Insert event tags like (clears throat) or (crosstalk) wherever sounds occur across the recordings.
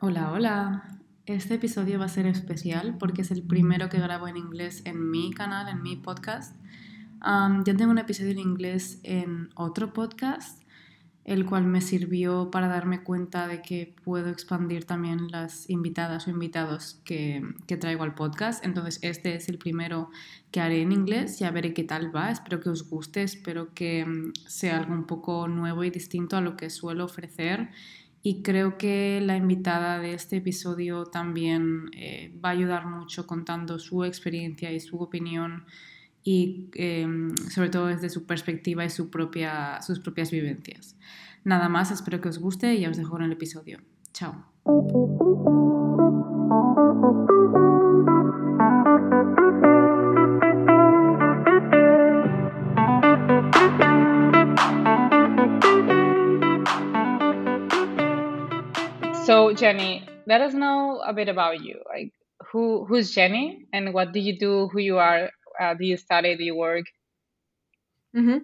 Hola, hola. Este episodio va a ser especial porque es el primero que grabo en inglés en mi canal, en mi podcast. Ya tengo un episodio en inglés en otro podcast, el cual me sirvió para darme cuenta de que puedo expandir también las invitadas o invitados que, que traigo al podcast. Entonces este es el primero que haré en inglés, ya veré qué tal va, espero que os guste, espero que mm, sea algo un poco nuevo y distinto a lo que suelo ofrecer y creo que la invitada de este episodio también eh, va a ayudar mucho contando su experiencia y su opinión y eh, sobre todo desde su perspectiva y su propia, sus propias vivencias. Nada más, espero que os guste y ya os dejo en el episodio. Chao. So Jenny, let us know a bit about you. Like who who's Jenny and what do you do? Who you are? Uh, do you study? Do you work? Mm-hmm.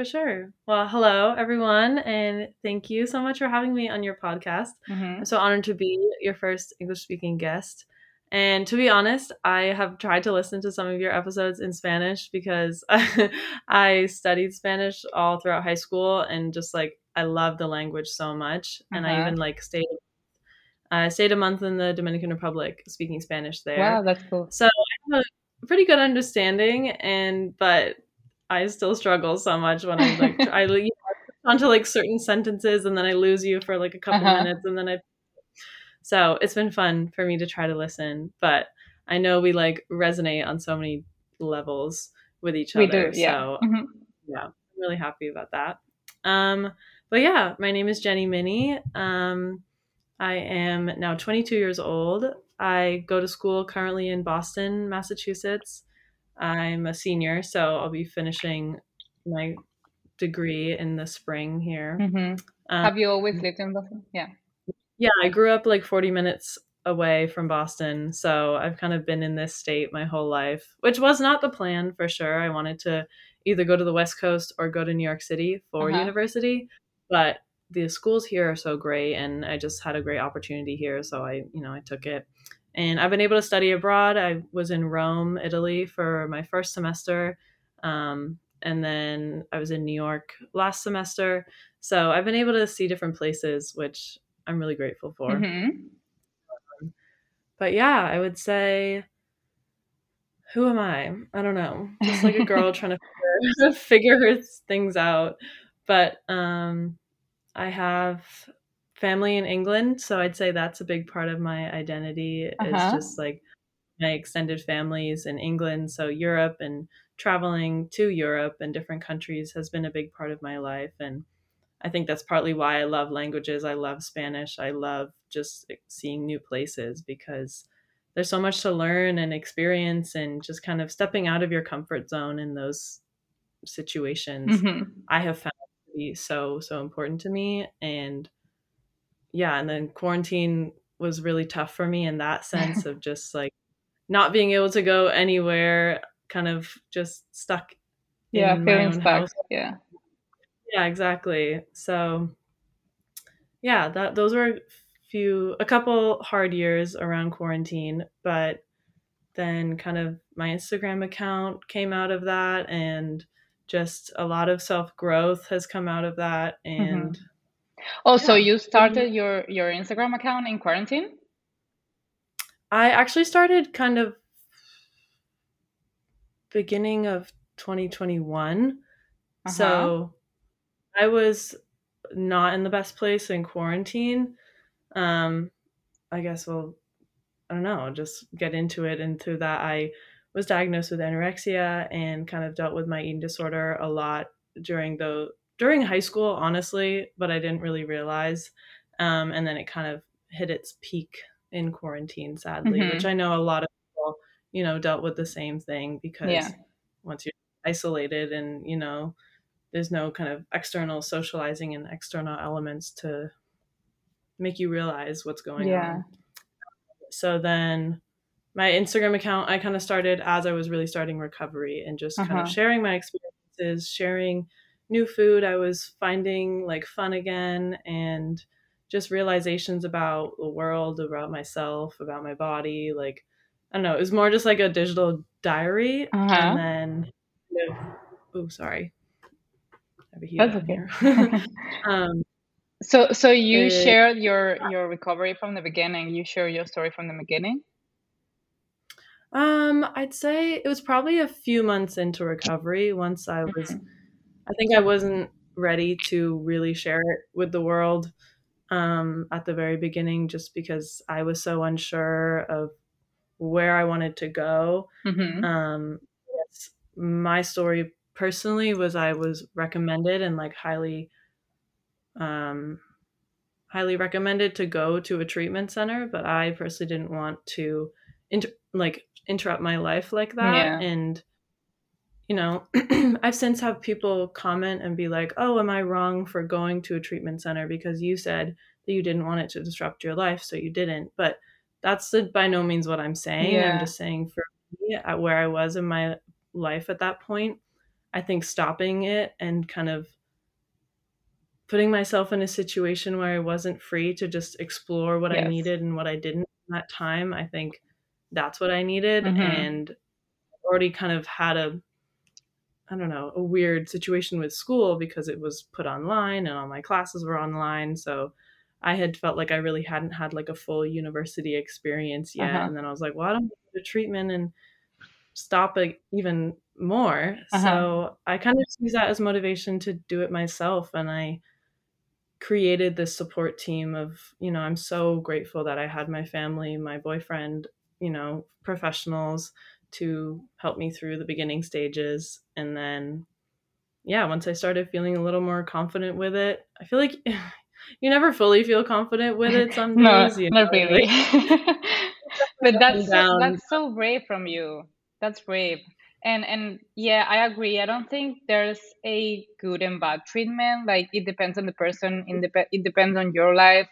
For sure. Well, hello everyone, and thank you so much for having me on your podcast. Mhm. I'm so honored to be your first English speaking guest. And to be honest, I have tried to listen to some of your episodes in Spanish because (laughs) I studied Spanish all throughout high school and just like I love the language so much. And I Uh-huh. even like stayed I stayed a month in the Dominican Republic speaking Spanish there. Wow, that's cool. So I have a pretty good understanding, and but I still struggle so much when I'm like I you know, onto like certain sentences, and then I lose you for like a couple Uh-huh. minutes, and then I. So it's been fun for me to try to listen, but I know we like resonate on so many levels with each We other. do, yeah. So Mhm. yeah, I'm really happy about that. Um, but yeah, my name is Jenny Minnie. Um, I am now 22 years old. I go to school currently in Boston, Massachusetts. I'm a senior, so I'll be finishing my degree in the spring here. Mhm. Um, Have you always lived in Boston? Yeah. yeah, I grew up like 40 minutes away from Boston, so I've kind of been in this state my whole life, which was not the plan for sure. I wanted to either go to the West Coast or go to New York City for Uh-huh. university, but the schools here are so great and I just had a great opportunity here, so I, you know, I took it. And I've been able to study abroad. I was in Rome, Italy for my first semester. Um, and then I was in New York last semester. So I've been able to see different places, which I'm really grateful for. Mhm. But yeah, I would say, who am I? I don't know. Just like a girl (laughs) trying to figure, (laughs) figure things out. But um, I have family in England, so I'd say that's a big part of my identity. Uh-huh. Is just like my extended families in England. So Europe and traveling to Europe and different countries has been a big part of my life, and I think that's partly why I love languages. I love Spanish. I love just seeing new places because there's so much to learn and experience and just kind of stepping out of your comfort zone in those situations Mhm. I have found to be so so important to me and yeah and then quarantine was really tough for me in that (laughs) sense of just like not being able to go anywhere kind of just stuck Yeah, in my feeling own stuck. house Yeah. yeah, exactly. So yeah, that those were a few a couple hard years around quarantine, but then kind of my Instagram account came out of that and just a lot of self-growth has come out of that mm-hmm. and Oh, so Yeah. you started your your Instagram account in quarantine? I actually started kind of beginning of 2021. Uh-huh. So I was not in the best place in quarantine. Um, I guess we'll, I don't know, just get into it. And through that, I was diagnosed with anorexia and kind of dealt with my eating disorder a lot during the during high school, honestly, but I didn't really realize. Um, and then it kind of hit its peak in quarantine, sadly, Mhm. which I know a lot of people, you know, dealt with the same thing because Yeah. once you're isolated and you know there's no kind of external socializing and external elements to make you realize what's going Yeah. on so then my Instagram account I kind of started as I was really starting recovery and just kind Uh-huh. of sharing my experiences, sharing new food I was finding like fun again and just realizations about the world, about myself, about my body, like I don't know, it was more just like a digital diary Uh-huh. and then oh sorry. I have a That's okay. (laughs) (laughs) um So so you shared your your recovery from the beginning. You share your story from the beginning. Um, I'd say it was probably a few months into recovery once I was Mhm. I think I wasn't ready to really share it with the world um at the very beginning just because I was so unsure of where I wanted to go. Mhm. Um yes, my story personally was I was recommended and like highly um highly recommended to go to a treatment center, but I personally didn't want to inter- like interrupt my life like that. Yeah. And you know, (clears throat) I've since have people comment and be like, "Oh, am I wrong for going to a treatment center because you said that you didn't want it to disrupt your life, so you didn't." But that's the, by no means what I'm saying. I'm just saying for me, at where I was in my life at that point, I think stopping it and kind of putting myself in a situation where I wasn't free to just explore what I needed and what I didn't in that time, I think that's what I needed. Mhm. And already kind of had a, I don't know, a weird situation with school because it was put online and all my classes were online. So I had felt like I really hadn't had like a full university experience yet. Uh-huh. And then I was like, well, I don't go to treatment and stop it even more. Uh-huh. So I kind of use that as motivation to do it myself. And I created this support team of, you know, I'm so grateful that I had my family, my boyfriend, you know, professionals to help me through the beginning stages. And then, yeah, once I started feeling a little more confident with it, I feel like (laughs) you never fully feel confident with it some (laughs) No, days. you not know, really. like, (laughs) But that's so, that's so brave from you. That's brave. And and yeah, I agree. I don't think there's a good and bad treatment. Like it depends on the person. In the it depends on your life.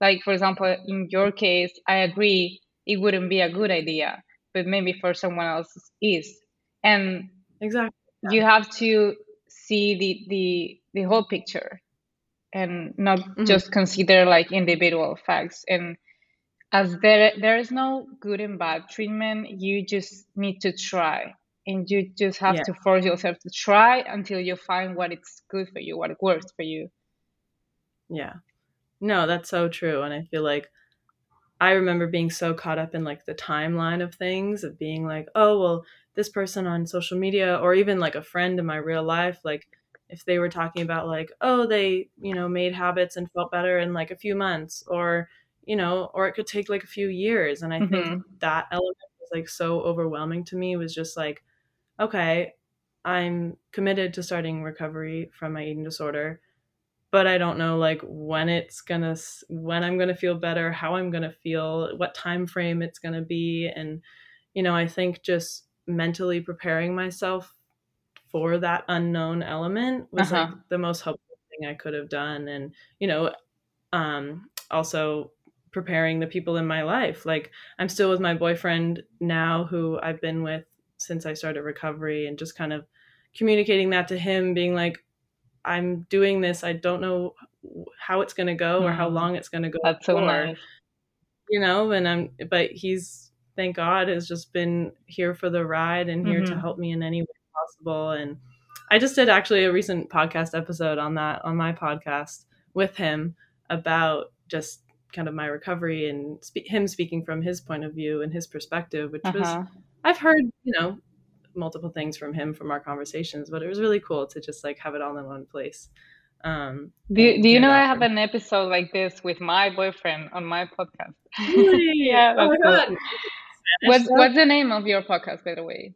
Like for example, in your case, I agree it wouldn't be a good idea, but maybe for someone else is. And Exactly. you have to see the the the whole picture and not Mhm. just consider like individual facts and as there there is no good and bad treatment you just need to try and you just have Yeah. to force yourself to try until you find what it's good for you what works for you Yeah. No, that's so true. And I feel like I remember being so caught up in like the timeline of things, of being like, oh, well, this person on social media, or even like a friend in my real life, like if they were talking about like, oh, they, you know, made habits and felt better in like a few months, or, you know, or it could take like a few years. And I think Mhm. that element was like so overwhelming to me was just like, okay, I'm committed to starting recovery from my eating disorder but I don't know like when it's gonna when I'm gonna feel better, how I'm gonna feel, what time frame it's gonna be, and you know I think just mentally preparing myself for that unknown element was Uh-huh. like the most helpful thing I could have done, and you know, um, also preparing the people in my life. Like I'm still with my boyfriend now, who I've been with since I started recovery, and just kind of communicating that to him, being like, I'm doing this. I don't know how it's going to go or how Mm. long it's going to go that's so nice you know, and I'm, but he's, thank God, has just been here for the ride and here to Mhm. help me in any way possible. And I just did actually a recent podcast episode on that, on my podcast with him about just kind of my recovery and spe- him speaking from his point of view and his perspective, which was, uh-huh. I've heard, you know, multiple things from him from our conversations, but it was really cool to just like have it all in one place. Um, do, do you know i have from- an episode like this with my boyfriend on my podcast (laughs) Really? yeah oh my cool. god. what's what's the name of your podcast by the way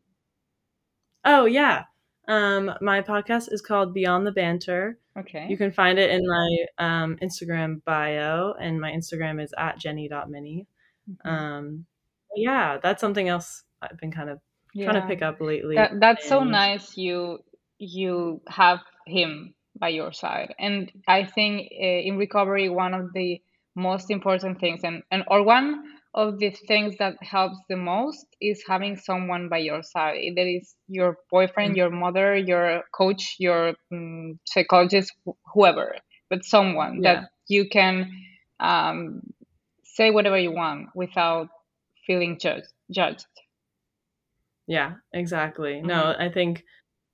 Oh yeah. Um, my podcast is called Beyond the Banter. okay You can find it in my um, Instagram bio, and my Instagram is at jenny.mini. Mhm. Um, yeah, that's something else I've been kind of trying to pick up lately. That that's so nice. You you have him by your side, and I think uh, in recovery one of the most important things, and and or one of the things that helps the most is having someone by your side. That is your boyfriend, mm-hmm. your mother, your coach, your um, psychologist, whoever, but someone yeah. that you can um, say whatever you want without feeling judged. judged. Yeah, exactly. Mm-hmm. No, I think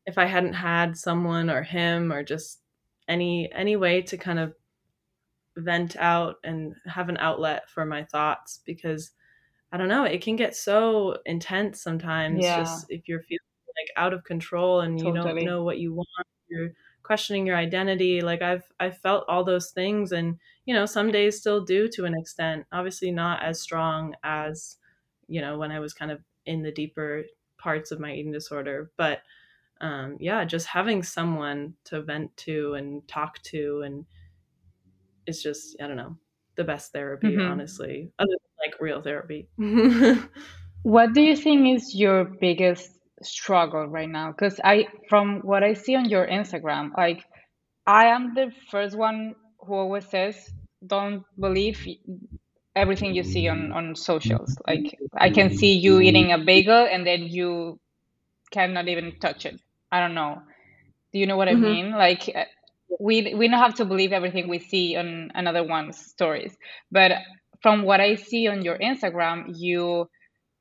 if I hadn't had someone or him or just any any way to kind of vent out and have an outlet for my thoughts because I don't know, it can get so intense sometimes yeah. just if you're feeling like out of control and totally. you don't know what you want, you're questioning your identity. Like I've I've felt all those things and you know, some days still do to an extent. Obviously not as strong as, you know, when I was kind of in the deeper parts of my eating disorder, but um, yeah, just having someone to vent to and talk to and it's just I don't know the best therapy, mm-hmm. honestly, other than like real therapy. (laughs) what do you think is your biggest struggle right now? Because I, from what I see on your Instagram, like I am the first one who always says, "Don't believe everything you see on mm-hmm. on socials." Mm-hmm. Like I can mm-hmm. see you eating a bagel and then you cannot even touch it. I don't know. Do you know what mm-hmm. I mean? Like uh, we we don't have to believe everything we see on another one's stories but from what i see on your instagram you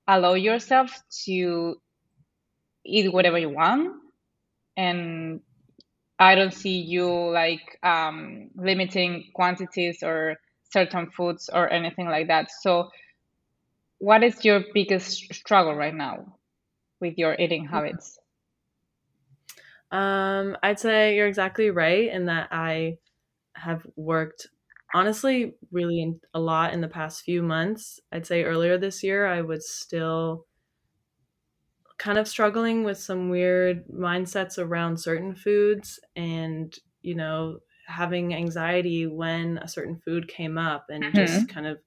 allow yourself to eat whatever you want and i don't see you like um, limiting quantities or certain foods or anything like that. So what is your biggest struggle right now with your eating habits? Um, I'd say you're exactly right in that I have worked honestly really in, a lot in the past few months. I'd say earlier this year I was still kind of struggling with some weird mindsets around certain foods and, you know, having anxiety when a certain food came up and mm-hmm. just kind of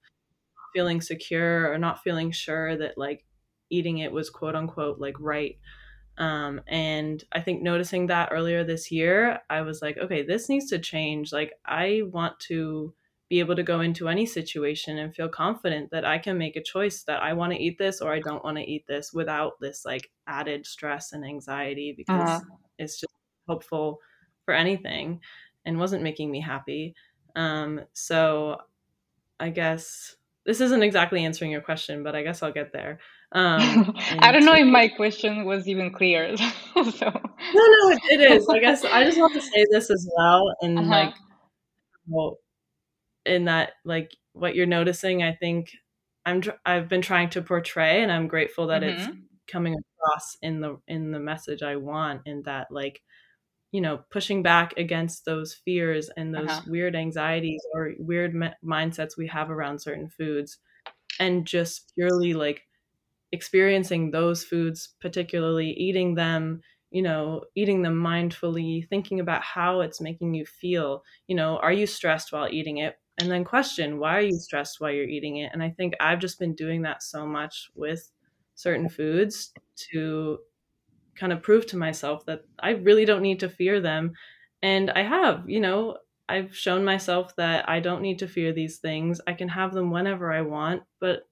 feeling secure or not feeling sure that like eating it was quote unquote like right um, and I think noticing that earlier this year, I was like, okay, this needs to change. Like, I want to be able to go into any situation and feel confident that I can make a choice that I want to eat this or I don't want to eat this without this like added stress and anxiety because uh-huh. it's just helpful for anything and wasn't making me happy. Um, so I guess this isn't exactly answering your question, but I guess I'll get there. Um, (laughs) I don't know if my question was even clear. (laughs) so. No, no, it, it (laughs) is. I guess I just want to say this as well, and uh-huh. like, well, in that, like, what you're noticing, I think I'm I've been trying to portray, and I'm grateful that mm-hmm. it's coming across in the in the message I want, in that, like, you know, pushing back against those fears and those uh-huh. weird anxieties or weird me- mindsets we have around certain foods, and just purely like experiencing those foods, particularly eating them, you know, eating them mindfully, thinking about how it's making you feel. You know, are you stressed while eating it? And then question, why are you stressed while you're eating it? And I think I've just been doing that so much with certain foods to kind of prove to myself that I really don't need to fear them. And I have, you know, I've shown myself that I don't need to fear these things. I can have them whenever I want, but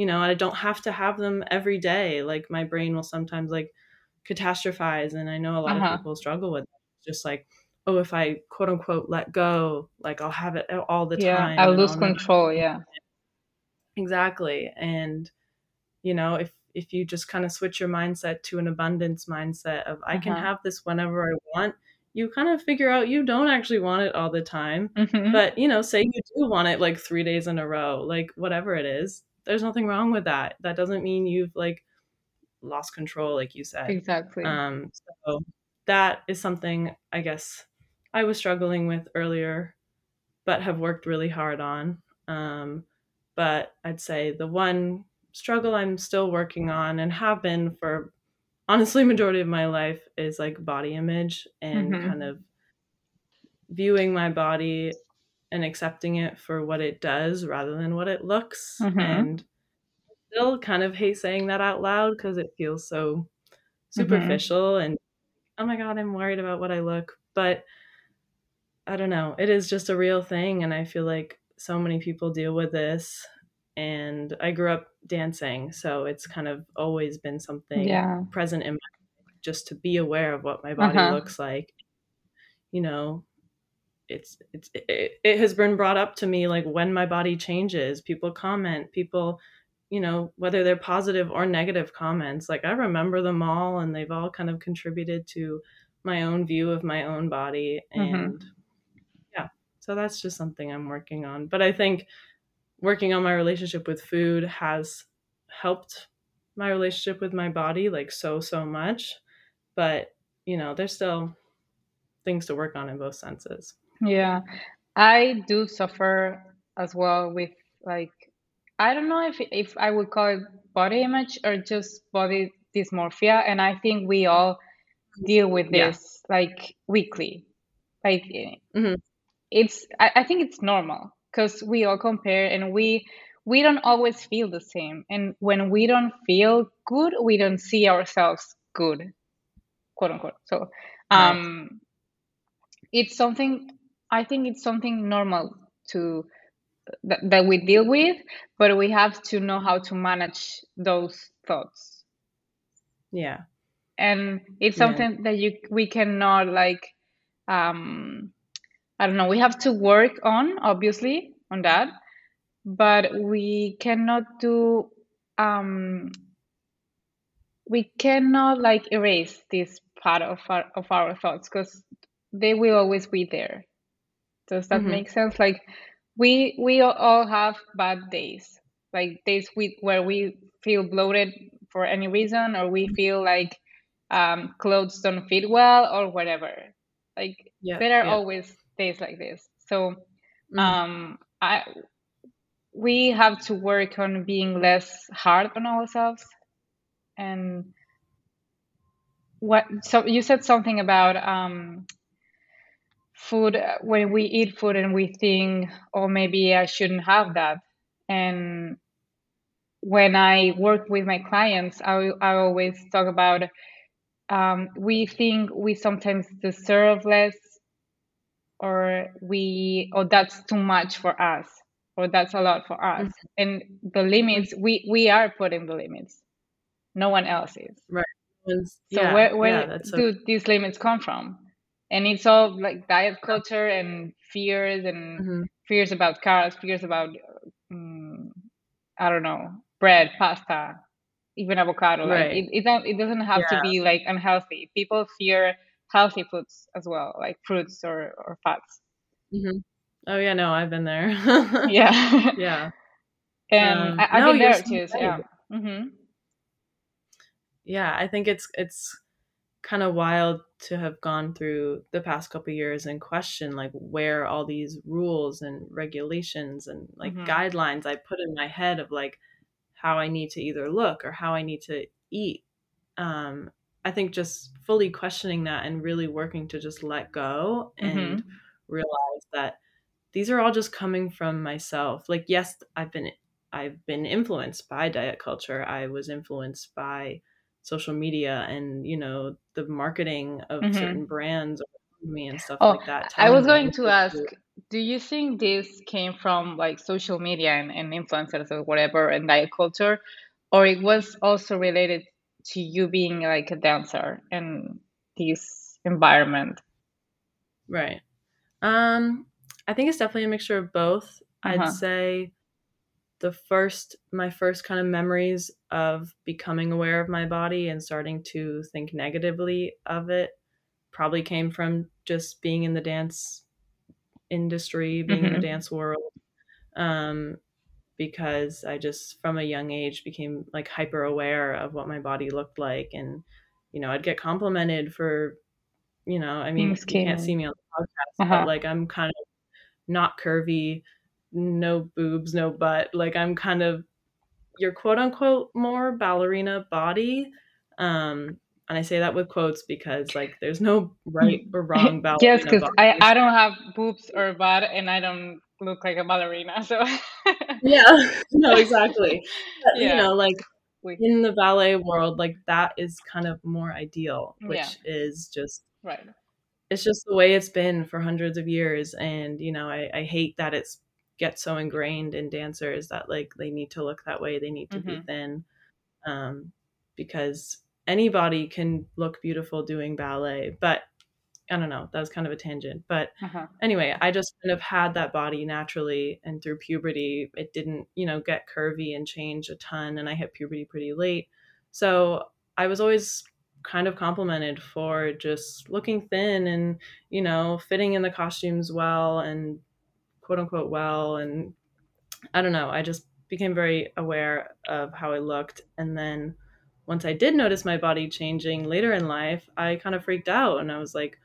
you know i don't have to have them every day like my brain will sometimes like catastrophize and i know a lot uh-huh. of people struggle with it. just like oh if i quote unquote let go like i'll have it all the yeah, time i'll lose control yeah exactly and you know if if you just kind of switch your mindset to an abundance mindset of i uh-huh. can have this whenever i want you kind of figure out you don't actually want it all the time mm-hmm. but you know say you do want it like three days in a row like whatever it is there's nothing wrong with that. That doesn't mean you've like lost control, like you said. Exactly. Um, so that is something I guess I was struggling with earlier, but have worked really hard on. Um, but I'd say the one struggle I'm still working on and have been for honestly majority of my life is like body image and mm-hmm. kind of viewing my body and accepting it for what it does rather than what it looks. Mm-hmm. And still kind of hate saying that out loud because it feels so mm-hmm. superficial mm-hmm. and oh my god, I'm worried about what I look. But I don't know. It is just a real thing and I feel like so many people deal with this and I grew up dancing, so it's kind of always been something Yeah. present in my just to be aware of what my body Uh-huh. looks like. You know, it's it's it, it has been brought up to me like when my body changes, people comment, people you know, whether they're positive or negative comments, like I remember them all and they've all kind of contributed to my own view of my own body Mhm. and yeah. So that's just something I'm working on. But I think working on my relationship with food has helped my relationship with my body like so so much but you know there's still things to work on in both senses Yeah, I do suffer as well with like I don't know if if I would call it body image or just body dysmorphia, and I think we all deal with Yeah. this like weekly. Like eh, Mhm. it's I, I think it's normal because we all compare and we we don't always feel the same, and when we don't feel good, we don't see ourselves good, quote unquote. So um it's something i think it's something normal to that, that we deal with but we have to know how to manage those thoughts yeah and it's Yeah. something that you we cannot like um i don't know we have to work on obviously on that but we cannot do um we cannot like erase this part of our of our thoughts because they will always be there does that Mhm. make sense like we we all- all have bad days like days we where we feel bloated for any reason or we feel like um, clothes don't fit well or whatever like yeah there are yeah. always days like this. So Mhm. um i we have to work on being less hard on ourselves. And what so you said something about um food when we eat food and we think oh maybe i shouldn't have that. And when i work with my clients i, I always talk about um, we think we sometimes deserve less or we or that's too much for us or that's a lot for us. And the limits we we are putting the limits. No one else is. Right. So yeah, where where yeah, do these limits come from? And it's all like diet culture and fears and Mhm. fears about carbs fears about um, i don't know bread pasta even avocado. Like Right. it, it, don't, it doesn't have to be like unhealthy. People fear healthy foods as well like fruits or or fats. Mhm. oh yeah no i've been there. (laughs) Yeah. (laughs) Yeah. And Um, I, i've no, been there too so yeah. Hmm yeah i think it's it's kind of wild to have gone through the past couple years and question like where all these rules and regulations and like Mhm. guidelines i put in my head of like how i need to either look or how i need to eat um i think just fully questioning that and really working to just let go and realize that these are all just coming from myself like yes i've been i've been influenced by diet culture i was influenced by social media and you know the marketing of Mhm. certain brands around me and stuff Oh, like that I was going to ask, do. do you think this came from like social media and, and influencers or whatever and diet culture, or it was also related to you being like a dancer in this environment? right um i think it's definitely a mixture of both Uh-huh. i'd say the first my first kind of memories of becoming aware of my body and starting to think negatively of it probably came from just being in the dance industry being in the Mhm. dance world um because i just from a young age became like hyper aware of what my body looked like and you know i'd get complimented for you know i mean you can't see me on the podcast Uh-huh. but like i'm kind of not curvy no boobs no butt like i'm kind of your quote unquote more ballerina body um and i say that with quotes because like there's no right (laughs) or wrong ballerina yes, because. I, I don't have boobs or butt and I don't look like a ballerina, so (laughs) yeah (laughs) no exactly But, you know like in the ballet world like that is kind of more ideal which Yeah. is just right. it's just the way it's been for hundreds of years and you know I, I hate that it's get so ingrained in dancers that like they need to look that way they need to Mhm. be thin um, because anybody can look beautiful doing ballet but i don't know that was kind of a tangent but Uh-huh. anyway i just kind of had that body naturally and through puberty it didn't you know get curvy and change a ton and i hit puberty pretty late so i was always kind of complimented for just looking thin and you know fitting in the costumes well and quote unquote well and i don't know i just became very aware of how i looked and then once i did notice my body changing later in life i kind of freaked out and i was like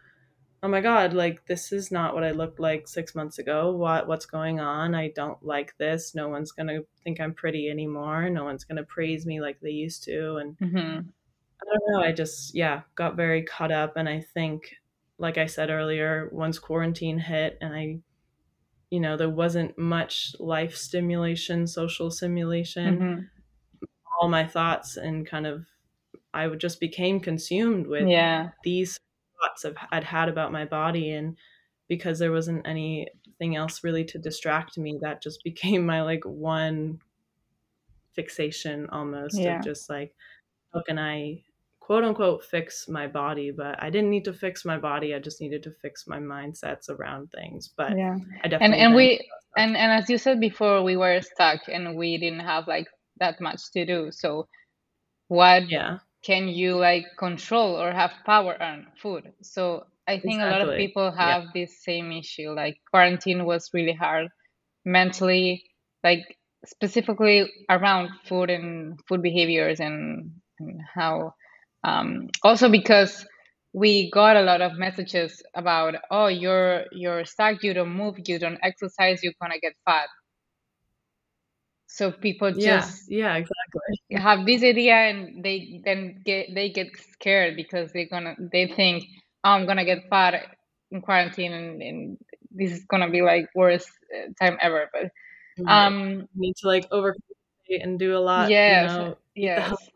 oh my god like this is not what i looked like six months ago what what's going on i don't like this no one's gonna think i'm pretty anymore no one's gonna praise me like they used to and Mhm. I don't know. I just, yeah, got very caught up. And I think, like I said earlier, once quarantine hit and I, you know, there wasn't much life stimulation, social stimulation, Mhm. all my thoughts and kind of, I would just became consumed with Yeah. these thoughts I'd had about my body. And because there wasn't anything else really to distract me, that just (laughs) became my like one fixation almost Yeah. of just like, how can I quote unquote fix my body? But I didn't need to fix my body. I just needed to fix my mindsets around things. But Yeah. I definitely And and we and and as you said before, we were stuck and we didn't have like that much to do. So what yeah, can you like control or have power on food so i think a lot of Exactly. people Yeah. have this same issue like quarantine was really hard mentally like specifically around food and food behaviors and, and how um, also because we got a lot of messages about oh you're you're stuck you don't move you don't exercise you're gonna get fat so people just yeah, yeah, exactly. Have this idea and they then get they get scared because they're gonna they think oh, I'm gonna get fat in quarantine and, and this is gonna be like worst uh, time ever. But Right. um You need to like overcompensate and do a lot. yes You know, the, yes healthy,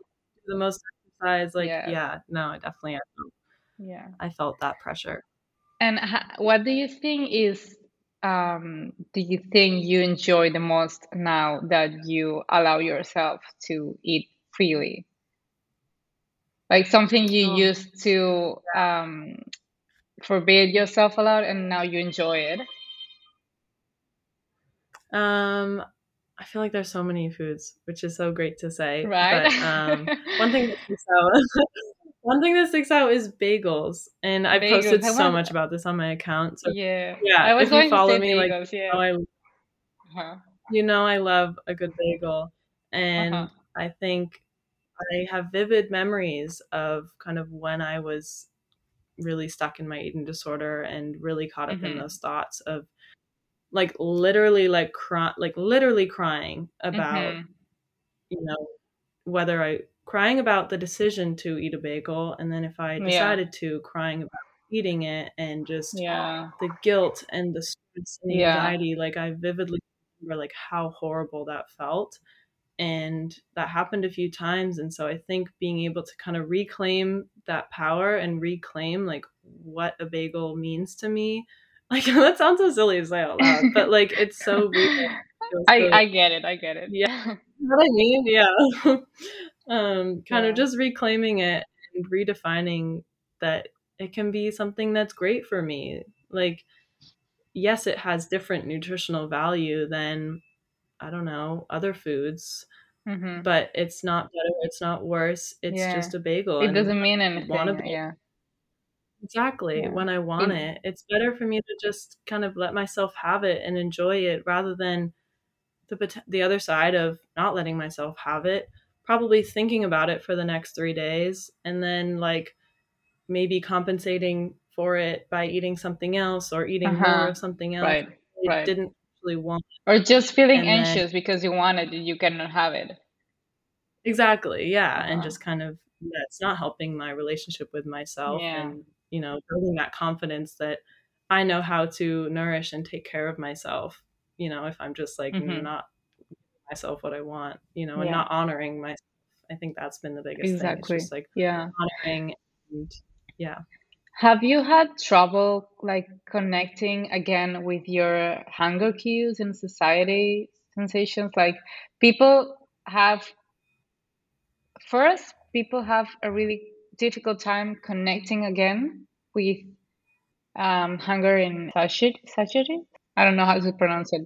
do the most exercise. Like, Yes. yeah, no, I definitely, I yeah. I felt that pressure. And ha- what do you think is um do you think you enjoy the most now that you allow yourself to eat freely? Like something you Oh. used to um forbid yourself a lot and now you enjoy it. Um, I feel like there's so many foods, which is so great to say. Right? But um, one thing (laughs) out, one thing that sticks out is bagels, and I Bagels. posted I so want- much about this on my account. So yeah. yeah, I was if you follow to say me, like, yeah. you know, I, Uh-huh. you know, I love a good bagel, and Uh-huh. I think I have vivid memories of kind of when I was really stuck in my eating disorder and really caught up in Mhm. those thoughts of like literally like cry like literally crying about Mhm. you know whether I crying about the decision to eat a bagel and then if I Yeah. decided to crying about eating it and just Yeah. the guilt and the stress and the Yeah. anxiety like I vividly remember like how horrible that felt and that happened a few times and so I think being able to kind of reclaim that power and reclaim like what a bagel means to me (laughs) like that sounds so silly to say out loud but (laughs) like it's so real I I get it. I get it. Yeah. (laughs) what I mean, yeah. Um, kind Yeah. of just reclaiming it and redefining that it can be something that's great for me. Like, yes, it has different nutritional value than I don't know other foods, Mhm. but it's not better. It's not worse. It's Yeah. just a bagel. It doesn't mean anything. be- Yeah. Exactly. Yeah. When I want It- it, it's better for me to just kind of let myself have it and enjoy it rather than the the other side of not letting myself have it, probably thinking about it for the next 3 days and then like maybe compensating for it by eating something else or eating more Uh-huh. of something else Right. Right. didn't actually want. Or just feeling And then- anxious because you want it and you cannot have it. Exactly. Yeah, and Uh-huh. just kind of yeah, it's not helping my relationship with myself Yeah. and you know, building that confidence that I know how to nourish and take care of myself, you know, if I'm just like Mhm. not myself what I want, you know, and Yeah. not honoring myself. I think that's been the biggest thing. Exactly. It's just like Yeah. honoring and yeah. Have you had trouble like connecting again with your hunger cues and society sensations? Like people have first people have a really difficult time connecting again with um, hunger and satiety. I don't know how to pronounce it.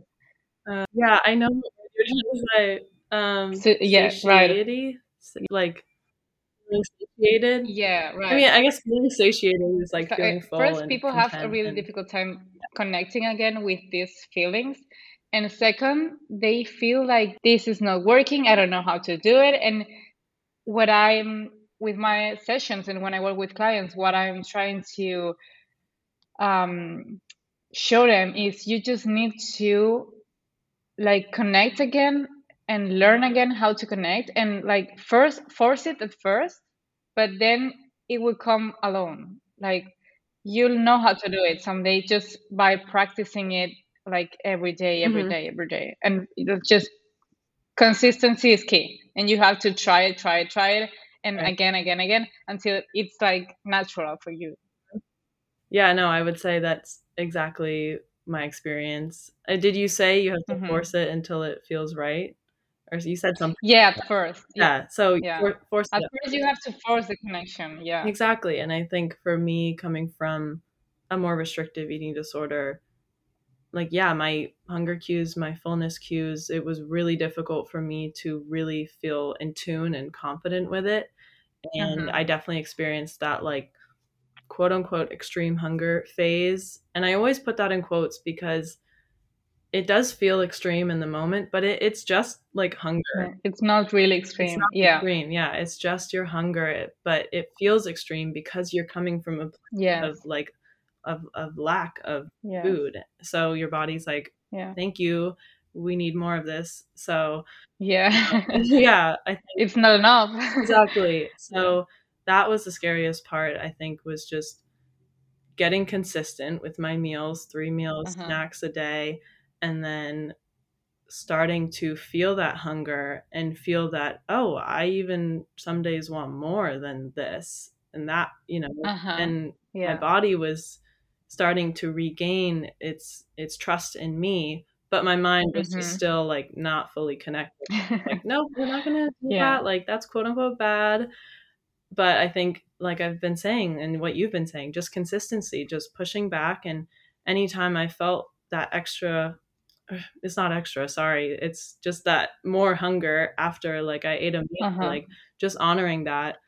Uh, yeah, I know what you're trying to say. Um, So, yeah, right. like satiated. Yeah, Right. I mean, I guess being satiated is like So, feeling full first, people have a really and difficult time connecting again with these feelings. And second, they feel like this is not working. I don't know how to do it. And what I'm with my sessions and when I work with clients, what I'm trying to um, show them is you just need to like connect again and learn again how to connect and like first force it at first but then it will come alone. Like you'll know how to do it. Someday just by practicing it like every day every Mhm. day every day. And just consistency is key. And you have to try it try it try it and Right. again again again until it's like natural for you. Yeah, no, I would say that's exactly my experience. Uh, did you say you have to Mhm. force it until it feels right? Or you said something? yeah at first yeah Yeah, so yeah for, force at first you have to force the connection yeah Exactly. And I think for me, coming from a more restrictive eating disorder, like, yeah, my hunger cues, my fullness cues, it was really difficult for me to really feel in tune and confident with it. And Mhm. I definitely experienced that, like, quote unquote, extreme hunger phase. And I always put that in quotes because it does feel extreme in the moment, but it, it's just like hunger. It's not really It's extreme not yeah extreme. Yeah, it's just your hunger, but it feels extreme because you're coming from a place yes of like of, of lack of yes food. So your body's like, yeah thank you, we need more of this. So yeah (laughs) yeah, I (laughs) think it's not enough (laughs) exactly. So that was the scariest part. I think was just getting consistent with my meals, three meals, Uh-huh. snacks a day, and then starting to feel that hunger and feel that oh i even some days want more than this and that you know Uh-huh. and my body was starting to regain its its trust in me but my mind was just Mhm. still like not fully connected like no (laughs) we're not gonna do Yeah. that like that's quote unquote bad but i think like i've been saying and what you've been saying just consistency just pushing back and anytime i felt that extra (sighs) it's not extra sorry it's just that more hunger after like i ate a meal Uh-huh. like just honoring that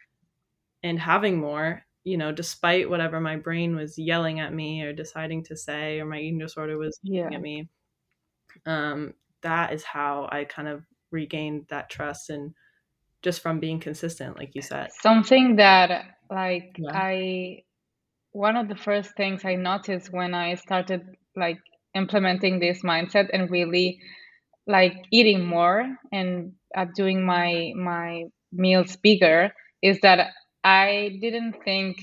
and having more you know despite whatever my brain was yelling at me or deciding to say or my eating disorder was yelling Yeah. at me um that is how i kind of regained that trust and just from being consistent like you said Something that like Yeah. I one of the first things I noticed when I started like implementing this mindset and really like eating more and uh, doing my my meals bigger is that I didn't think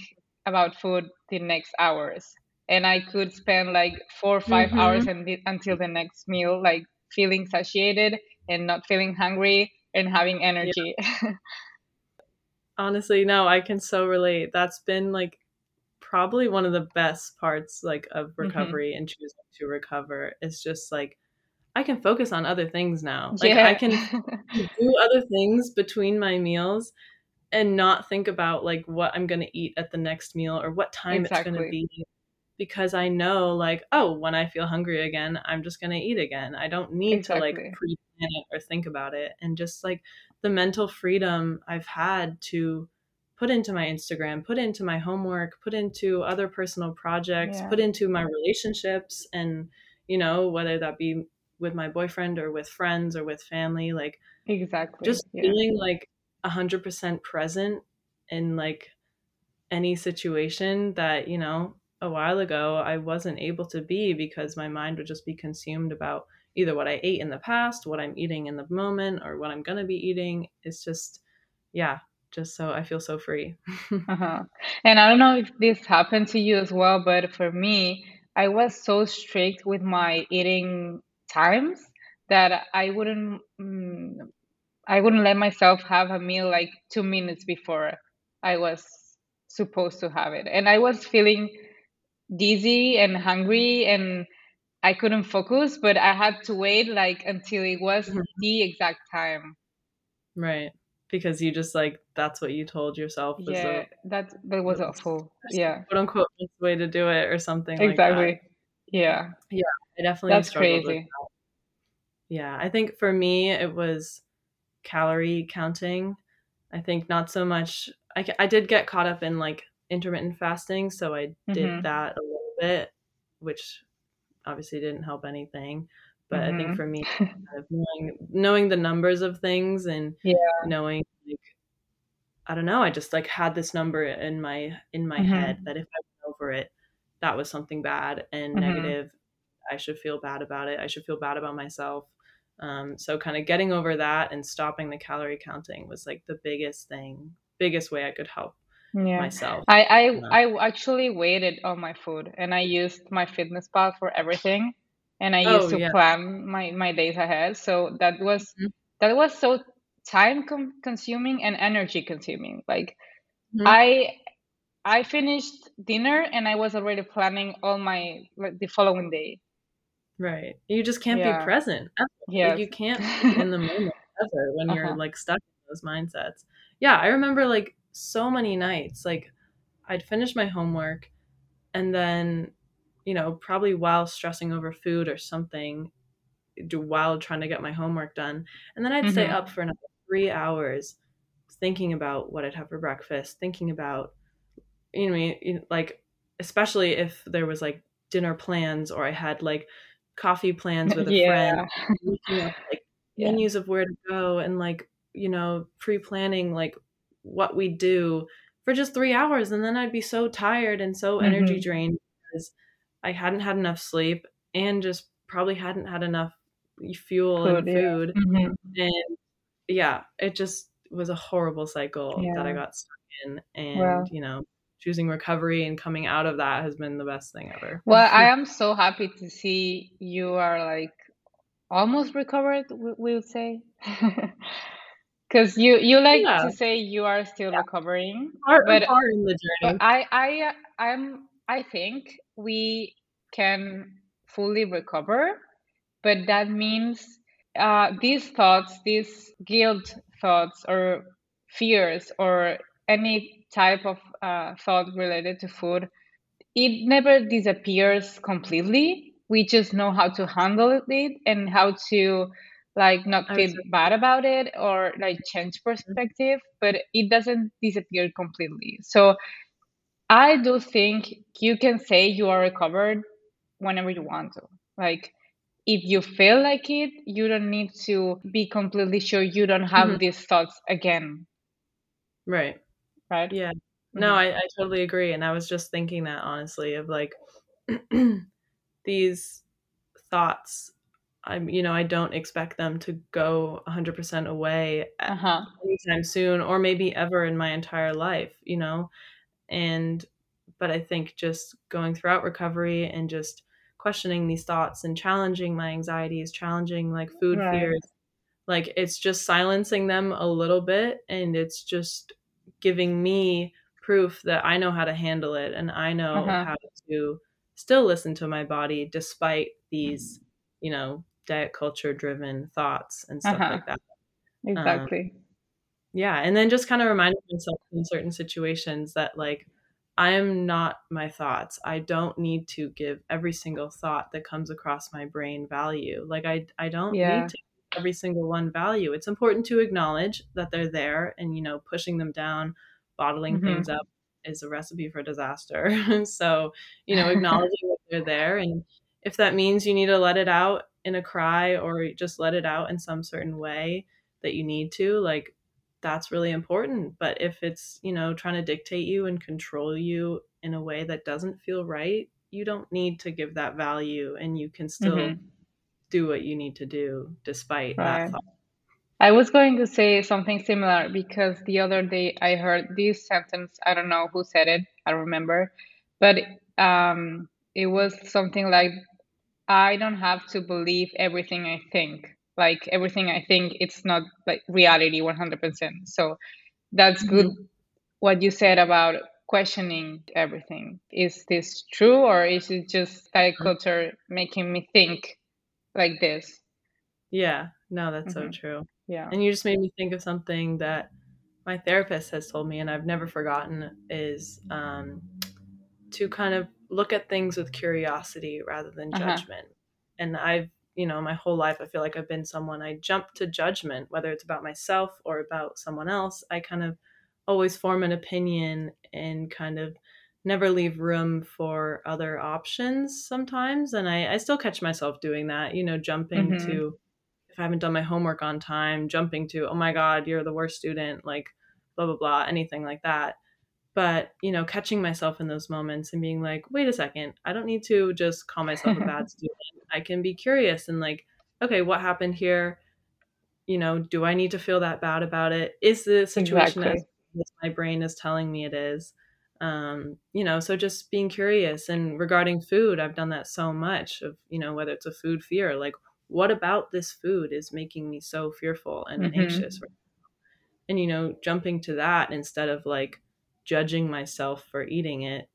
about food the next hours and I could spend like four or 5 Mhm. hours and the, until the next meal like feeling satiated and not feeling hungry and having energy. (laughs) Honestly no i can so relate. That's been like probably one of the best parts like of Mm-hmm. recovery and choosing to recover. It's just like i can focus on other things now. Like yeah. i can (laughs) do other things between my meals and not think about like what i'm going to eat at the next meal or what time it's going to be because i know like oh when i feel hungry again i'm just going to eat again. I don't need to like pre-plan it or think about it. And just like the mental freedom i've had to put into my instagram put into my homework put into other personal projects Yeah. put into my relationships and you know whether that be with my boyfriend or with friends or with family like exactly. just yeah. feeling like 100% present in like any situation that you know a while ago i wasn't able to be because my mind would just be consumed about either what i ate in the past what i'm eating in the moment or what i'm going to be eating it's just yeah just so i feel so free (laughs) uh-huh. and i don't know if this happened to you as well but for me i was so strict with my eating times that i wouldn't mm, i wouldn't let myself have a meal like two minutes before i was supposed to have it. And I was feeling dizzy and hungry and I couldn't focus, but I had to wait like until it was Mhm. the exact time. Right. Because you just like that's what you told yourself was Yeah, that that was awful. Yeah, quote unquote best way to do it or something like exactly. Yeah, that. I definitely that's struggled with crazy. that. Yeah, I think for me it was calorie counting. I think not so much. I, I did get caught up in like intermittent fasting, so I did Mhm. that a little bit, which obviously didn't help anything. But I think Mhm. for me, (laughs) kind of knowing knowing the numbers of things and Yeah. knowing like I don't know, I just like had this number in my in my Mhm. head that if I went over it, that was something bad and Mhm. negative. I should feel bad about it. I should feel bad about myself. Um, so kind of getting over that and stopping the calorie counting was like the biggest thing, biggest way I could help Yeah. myself. I I Yeah. I actually waited on my food and I used MyFitnessPal for everything and I Oh, used to yeah. plan my my days ahead. So that was Mhm. that was so time com consuming and energy consuming. Like Mhm. I I finished dinner and I was already planning all my like the following day. Right. You just can't be present. ever. Like you can't be in the (laughs) moment ever when you're Uh-huh. like stuck in those mindsets. Yeah, I remember like so many nights like I'd finish my homework and then you know, probably while stressing over food or something do while trying to get my homework done. And then I'd stay Mhm. up for another 3 hours thinking about what I'd have for breakfast, thinking about you know, like especially if there was like dinner plans or I had like coffee plans (laughs) with a friend Yeah. looking up like (laughs) Yeah. menus of where to go and like you know pre-planning like what we do for just three hours and then i'd be so tired and so energy Mhm. drained because i hadn't had enough sleep and just probably hadn't had enough fuel and Food, yeah. Mhm. and yeah it just was a horrible cycle that i got stuck in and Well. you know choosing recovery and coming out of that has been the best thing ever Well, I (laughs) am so happy to see you are like almost recovered, we would say. (laughs) Because you you like Yeah. to say you are still recovering, far, but far in the journey I I I'm I think we can fully recover, but that means uh, these thoughts, these guilt thoughts or fears or any type of uh, thought related to food it never disappears completely. We just know how to handle it and how to like not feel say bad about it or like change perspective, but it doesn't disappear completely. So I do think you can say you are recovered whenever you want to. Like if you feel like it, you don't need to be completely sure you don't have Mhm. these thoughts again, right right? Yeah. No, Mhm. I, I totally agree. And I was just thinking that honestly of like (clears throat) these thoughts, I'm, you know, I don't expect them to go 100% away Uh-huh. anytime soon or maybe ever in my entire life, you know? And, but I think just going throughout recovery and just questioning these thoughts and challenging my anxieties, challenging like food Right. fears, like it's just silencing them a little bit and it's just giving me proof that I know how to handle it and I know Uh-huh. how to still listen to my body despite these, you know, diet culture driven thoughts and stuff Uh-huh. like that. Exactly. Yeah, and then just kind of reminding myself in certain situations that like I am not my thoughts. I don't need to give every single thought that comes across my brain value. Like I I don't Yeah. need to give every single one value. It's important to acknowledge that they're there and you know pushing them down, bottling Mhm. things up is a recipe for disaster. (laughs) so, you know, (laughs) acknowledging that they're there and if that means you need to let it out in a cry or just let it out in some certain way that you need to, like that's really important. But if it's, you know, trying to dictate you and control you in a way that doesn't feel right, you don't need to give that value and you can still Mhm. do what you need to do despite that thought. I was going to say something similar because the other day I heard this sentence. I don't know who said it. I remember, but um, it was something like, "I don't have to believe everything I think. Like everything I think, it's not like reality 100%." So that's good. What you said about questioning everything. Is this true or is it just diet culture making me think like this? Yeah, no, that's so Mhm. true. Yeah. And you just made me think of something that my therapist has told me, and I've never forgotten, is um, to kind of look at things with curiosity rather than Uh-huh. judgment. And I've, you know, my whole life, I feel like I've been someone I jump to judgment, whether it's about myself or about someone else. I kind of always form an opinion and kind of never leave room for other options sometimes. And I, I still catch myself doing that, you know, jumping Mhm. to, if I haven't done my homework on time, jumping to, oh my God, you're the worst student, like blah, blah, blah, anything like that. But, you know, catching myself in those moments and being like, wait a second, I don't need to just call myself a (laughs) bad student. I can be curious and like, okay, what happened here? You know, do I need to feel that bad about it? Is the situation Exactly. as my brain is telling me it is? Um, you know, so just being curious and regarding food, I've done that so much of, you know, whether it's a food fear, like what about this food is making me so fearful and Mhm. anxious and you know jumping to that instead of like judging myself for eating it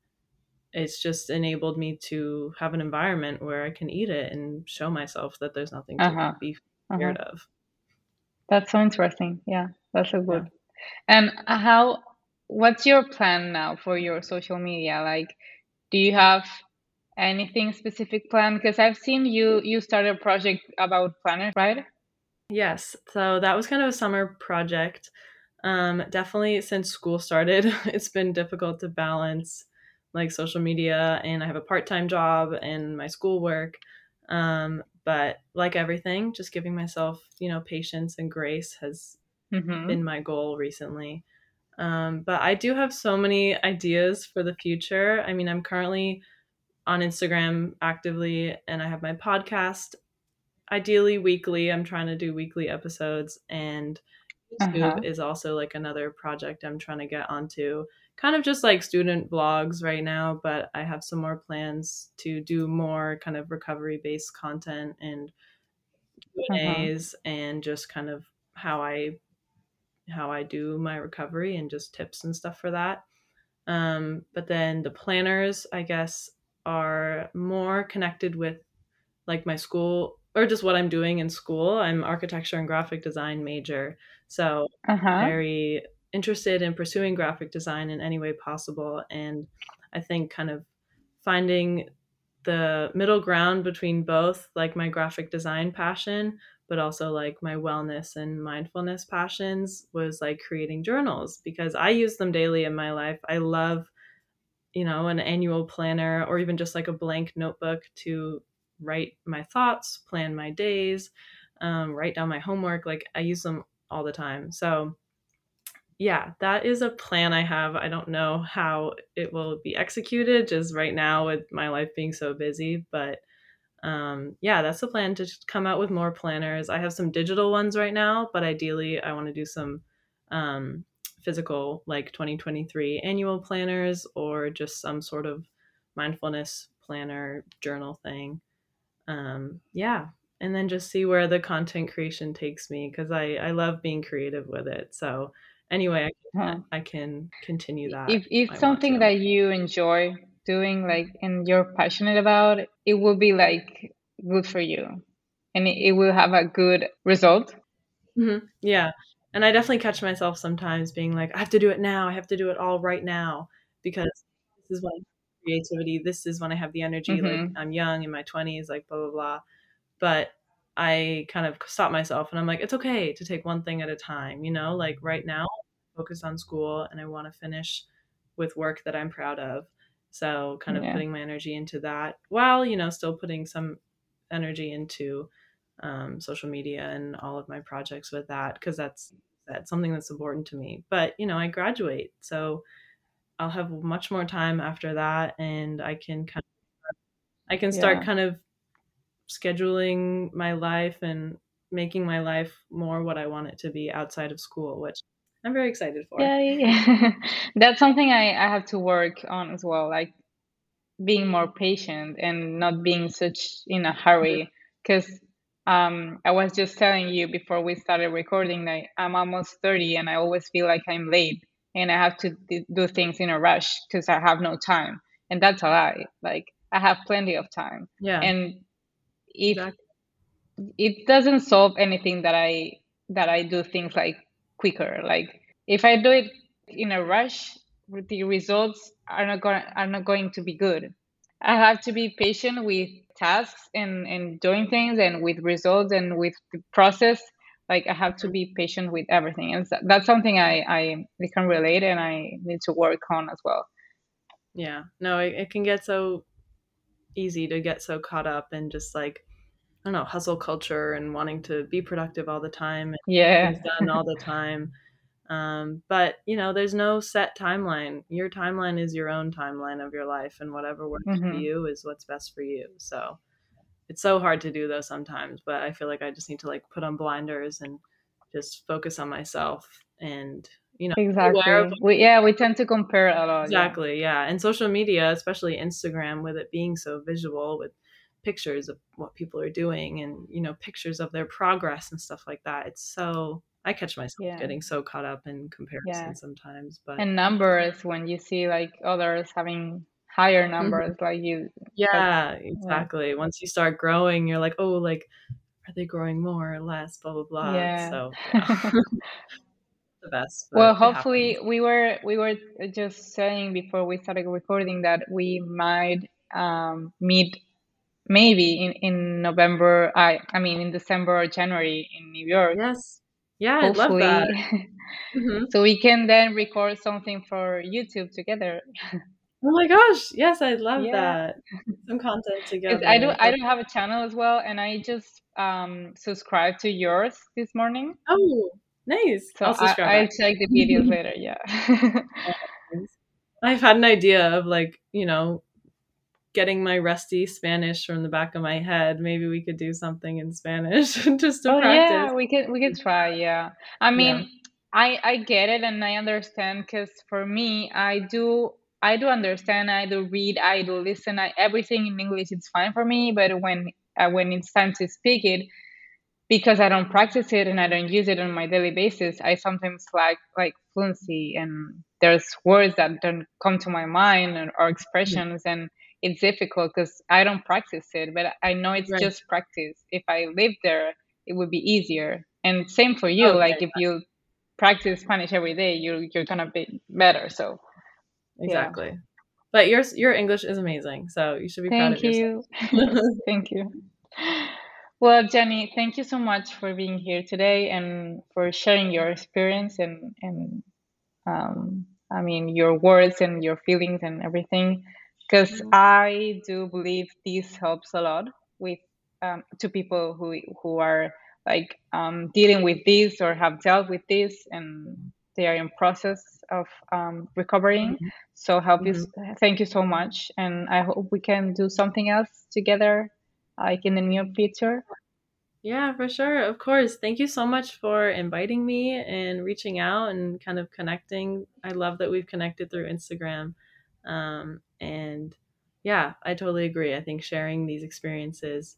it's just enabled me to have an environment where i can eat it and show myself that there's nothing to Uh-huh. be Uh-huh. scared of That's so interesting. Yeah, that's so Yeah. good. And how, what's your plan now for your social media? Like, do you have anything specific planned? Because I've seen you you started a project about planners, right? yes so that was kind of a summer project um definitely since school started (laughs) it's been difficult to balance like social media and i have a part-time job and my schoolwork um but like everything just giving myself you know patience and grace has Mm-hmm. been my goal recently. Um, but I do have so many ideas for the future. I mean, I'm currently on Instagram actively, and I have my podcast. Ideally, weekly. I'm trying to do weekly episodes, and YouTube Uh-huh. is also like another project I'm trying to get onto. Kind of just like student vlogs right now, but I have some more plans to do more kind of recovery based content and Uh-huh. A's and just kind of how I how I do my recovery and just tips and stuff for that. Um, but then the planners, I guess, are more connected with like my school or just what I'm doing in school. I'm architecture and graphic design major, so Uh-huh. very interested in pursuing graphic design in any way possible. And I think kind of finding the middle ground between both, like my graphic design passion, but also like my wellness and mindfulness passions, was like creating journals because I use them daily in my life. I love, you know, an annual planner or even just like a blank notebook to write my thoughts, plan my days, um, write down my homework. Like I use them all the time. So, yeah, that is a plan I have. I don't know how it will be executed just right now with my life being so busy, but um, yeah, that's the plan to come out with more planners. I have some digital ones right now, but ideally, I want to do some um, physical, like 2023 annual planners or just some sort of mindfulness planner journal thing. Um, yeah, and then just see where the content creation takes me because I, I love being creative with it. So, anyway, I Huh. can, I can continue that. If if something that you enjoy doing, like, and you're passionate about, it will be like good for you, and it, it will have a good result. hmm Yeah. And I definitely catch myself sometimes being like, I have to do it now. I have to do it all right now because this is when creativity. This is when I have the energy. Like Mm-hmm. I'm young in my 20s, like blah, blah, blah. But I kind of stop myself and I'm like, it's okay to take one thing at a time. You know, like right now, focus on school and I want to finish with work that I'm proud of. So kind of Yeah. putting my energy into that while, you know, still putting some energy into um, social media and all of my projects with that because that's that's something that's important to me. But you know, I graduate, so I'll have much more time after that, and I can kind of I can start Yeah. kind of scheduling my life and making my life more what I want it to be outside of school, which I'm very excited for. Yeah, yeah, yeah. (laughs) That's something I, I have to work on as well, like being more patient and not being such in a hurry. Because um, I was just telling you before we started recording that I'm almost 30 and I always feel like I'm late. and I have to do things in a rush because I have no time. And that's a lie. Like I have plenty of time. Yeah. And if exactly. it doesn't solve anything that I that I do things like quicker. Like if I do it in a rush, the results are not going are not going to be good. I have to be patient with tasks and and doing things and with results and with the process like i have to be patient with everything and that's something i i can relate and i need to work on as well yeah no it, it can get so easy to get so caught up in just like i don't know hustle culture and wanting to be productive all the time yeah. done all the time. Um, but you know there's no set timeline. Your timeline is your own timeline of your life and whatever works mm-hmm. for you is what's best for you. So it's so hard to do though sometimes but i feel like i just need to like put on blinders and just focus on myself and you know exactly. we, yeah we tend to compare a lot exactly yeah. yeah. And social media especially instagram with it being so visual with pictures of what people are doing and you know pictures of their progress and stuff like that it's so i catch myself yeah. getting so caught up in comparison yeah. sometimes but and numbers when you see like others having higher mm-hmm. numbers mm-hmm. like you yeah like, exactly yeah. once you start growing you're like oh like are they growing more or less blah blah blah yeah. so (laughs) yeah. (laughs) the best well hopefully we were we were just saying before we started recording that we might um, meet maybe in in november i i mean in december or january in new york yes yeah i love that (laughs) mm-hmm. so we can then record something for youtube together Oh my gosh! Yes, I love yeah. that. Some content (laughs) together. I do. I don't have a channel as well, and I just um subscribed to yours this morning. Oh, nice! So I'll, subscribe I, will check the videos (laughs) later. Yeah. I've had an idea of like you know getting my rusty Spanish from the back of my head. Maybe we could do something in Spanish (laughs) just to oh, practice. Yeah, we could we could try. Yeah, I mean. Yeah. I, I get it and I understand because for me, I do I do understand, I do read, I do listen, I, everything in English is fine for me. But when uh, when it's time to speak it, because I don't practice it and I don't use it on my daily basis, I sometimes lack like fluency and there's words that don't come to my mind or, or expressions mm-hmm. and it's difficult because I don't practice it. But I know it's right. just practice. If I live there, it would be easier. And same for you. like if you practice Spanish every day, you're you're gonna be better. So exactly. Yeah. But your your English is amazing, so you should be thank proud of you. yourself. (laughs) (laughs) thank you. Well, Jenny, thank you so much for being here today and for sharing your experience and and um, I mean your words and your feelings and everything. Because mm-hmm. I do believe this helps a lot with um, to people who who are like um, dealing with this or have dealt with this and they are in process of um, recovering. Mm-hmm. So help mm-hmm. you. Thank you so much, and I hope we can do something else together, like in the near future. Yeah, for sure. Of course. Thank you so much for inviting me and reaching out and kind of connecting. I love that we've connected through Instagram. Um, and yeah, I totally agree. I think sharing these experiences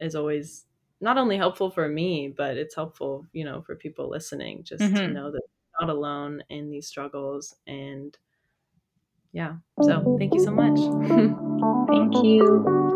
is always not only helpful for me, but it's helpful, you know, for people listening just mm-hmm. to know that not alone in these struggles. And yeah, so thank you so much. (laughs) thank you.